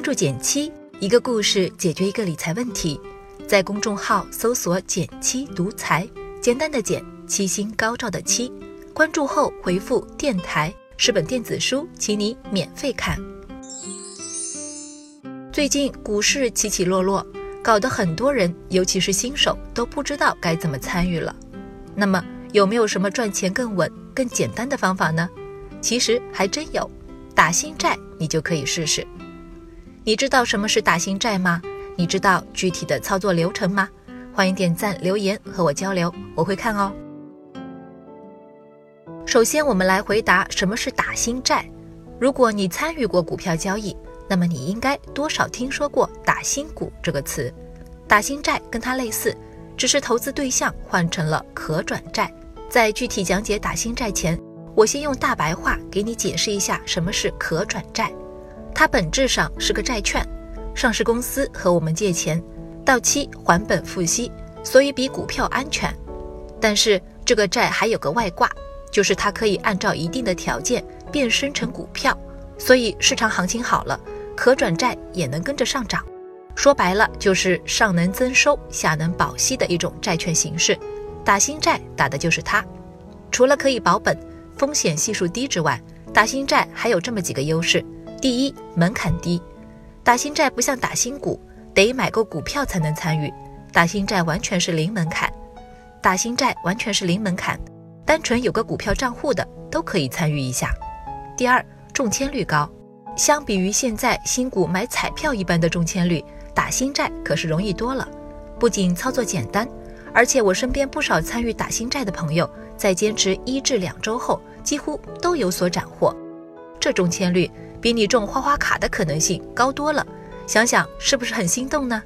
关注减七，一个故事解决一个理财问题。在公众号搜索“减七独裁，简单的减，七星高照的七。关注后回复“电台”是本电子书，请你免费看。最近股市起起落落，搞得很多人，尤其是新手，都不知道该怎么参与了。那么，有没有什么赚钱更稳、更简单的方法呢？其实还真有，打新债你就可以试试。你知道什么是打新债吗？你知道具体的操作流程吗？欢迎点赞留言和我交流，我会看哦。首先，我们来回答什么是打新债。如果你参与过股票交易，那么你应该多少听说过“打新股”这个词。打新债跟它类似，只是投资对象换成了可转债。在具体讲解打新债前，我先用大白话给你解释一下什么是可转债。它本质上是个债券，上市公司和我们借钱，到期还本付息，所以比股票安全。但是这个债还有个外挂，就是它可以按照一定的条件变身成股票，所以市场行情好了，可转债也能跟着上涨。说白了就是上能增收，下能保息的一种债券形式。打新债打的就是它。除了可以保本，风险系数低之外，打新债还有这么几个优势。第一，门槛低，打新债不像打新股，得买够股票才能参与。打新债完全是零门槛，打新债完全是零门槛，单纯有个股票账户的都可以参与一下。第二，中签率高，相比于现在新股买彩票一般的中签率，打新债可是容易多了。不仅操作简单，而且我身边不少参与打新债的朋友，在坚持一至两周后，几乎都有所斩获。这中签率。比你中花花卡的可能性高多了，想想是不是很心动呢？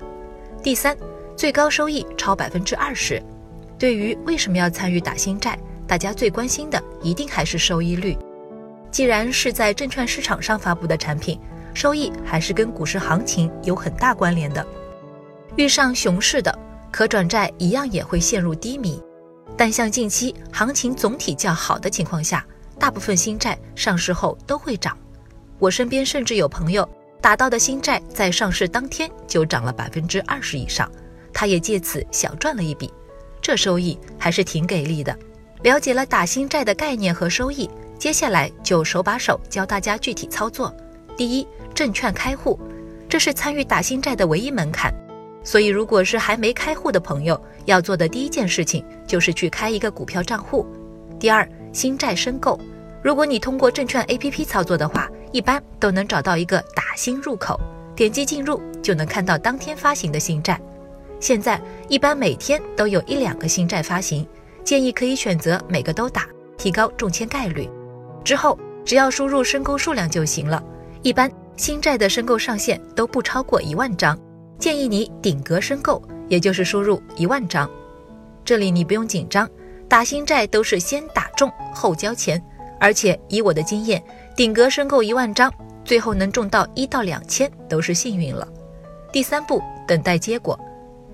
第三，最高收益超百分之二十。对于为什么要参与打新债，大家最关心的一定还是收益率。既然是在证券市场上发布的产品，收益还是跟股市行情有很大关联的。遇上熊市的可转债一样也会陷入低迷，但像近期行情总体较好的情况下，大部分新债上市后都会涨。我身边甚至有朋友打到的新债，在上市当天就涨了百分之二十以上，他也借此小赚了一笔，这收益还是挺给力的。了解了打新债的概念和收益，接下来就手把手教大家具体操作。第一，证券开户，这是参与打新债的唯一门槛，所以如果是还没开户的朋友，要做的第一件事情就是去开一个股票账户。第二，新债申购，如果你通过证券 APP 操作的话。一般都能找到一个打新入口，点击进入就能看到当天发行的新债。现在一般每天都有一两个新债发行，建议可以选择每个都打，提高中签概率。之后只要输入申购数量就行了。一般新债的申购上限都不超过一万张，建议你顶格申购，也就是输入一万张。这里你不用紧张，打新债都是先打中后交钱，而且以我的经验。顶格申购一万张，最后能中到一到两千都是幸运了。第三步，等待结果。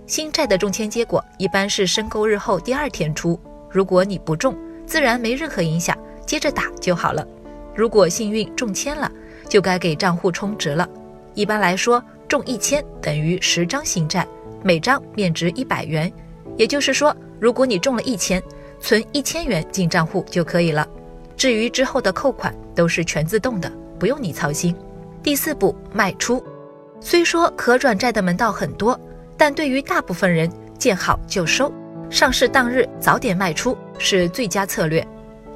新债的中签结果一般是申购日后第二天出。如果你不中，自然没任何影响，接着打就好了。如果幸运中签了，就该给账户充值了。一般来说，中一千等于十张新债，每张面值一百元。也就是说，如果你中了一千，存一千元进账户就可以了。至于之后的扣款都是全自动的，不用你操心。第四步卖出，虽说可转债的门道很多，但对于大部分人见好就收，上市当日早点卖出是最佳策略。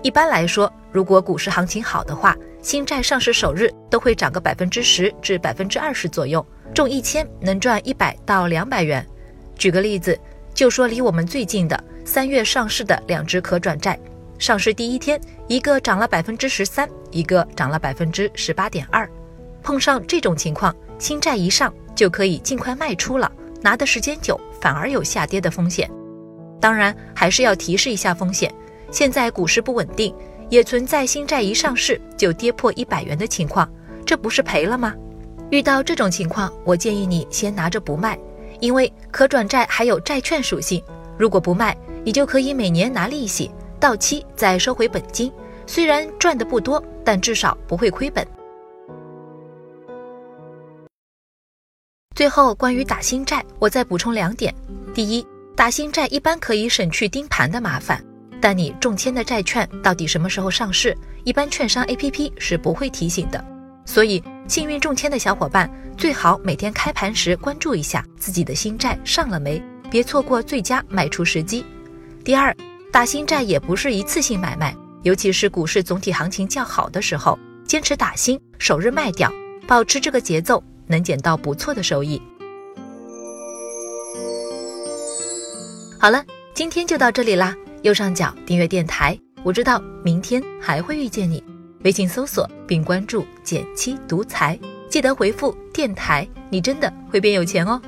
一般来说，如果股市行情好的话，新债上市首日都会涨个百分之十至百分之二十左右，中一千能赚一百到两百元。举个例子，就说离我们最近的三月上市的两只可转债。上市第一天，一个涨了百分之十三，一个涨了百分之十八点二。碰上这种情况，新债一上就可以尽快卖出了，拿的时间久反而有下跌的风险。当然，还是要提示一下风险：现在股市不稳定，也存在新债一上市就跌破一百元的情况，这不是赔了吗？遇到这种情况，我建议你先拿着不卖，因为可转债还有债券属性，如果不卖，你就可以每年拿利息。到期再收回本金，虽然赚的不多，但至少不会亏本。最后，关于打新债，我再补充两点：第一，打新债一般可以省去盯盘的麻烦，但你中签的债券到底什么时候上市，一般券商 APP 是不会提醒的。所以，幸运中签的小伙伴最好每天开盘时关注一下自己的新债上了没，别错过最佳卖出时机。第二，打新债也不是一次性买卖，尤其是股市总体行情较好的时候，坚持打新，首日卖掉，保持这个节奏。能捡到不错的收益。好了，今天就到这里啦。右上角订阅电台，我知道明天还会遇见你。微信搜索并关注“减七独裁，记得回复“电台”，你真的会变有钱哦。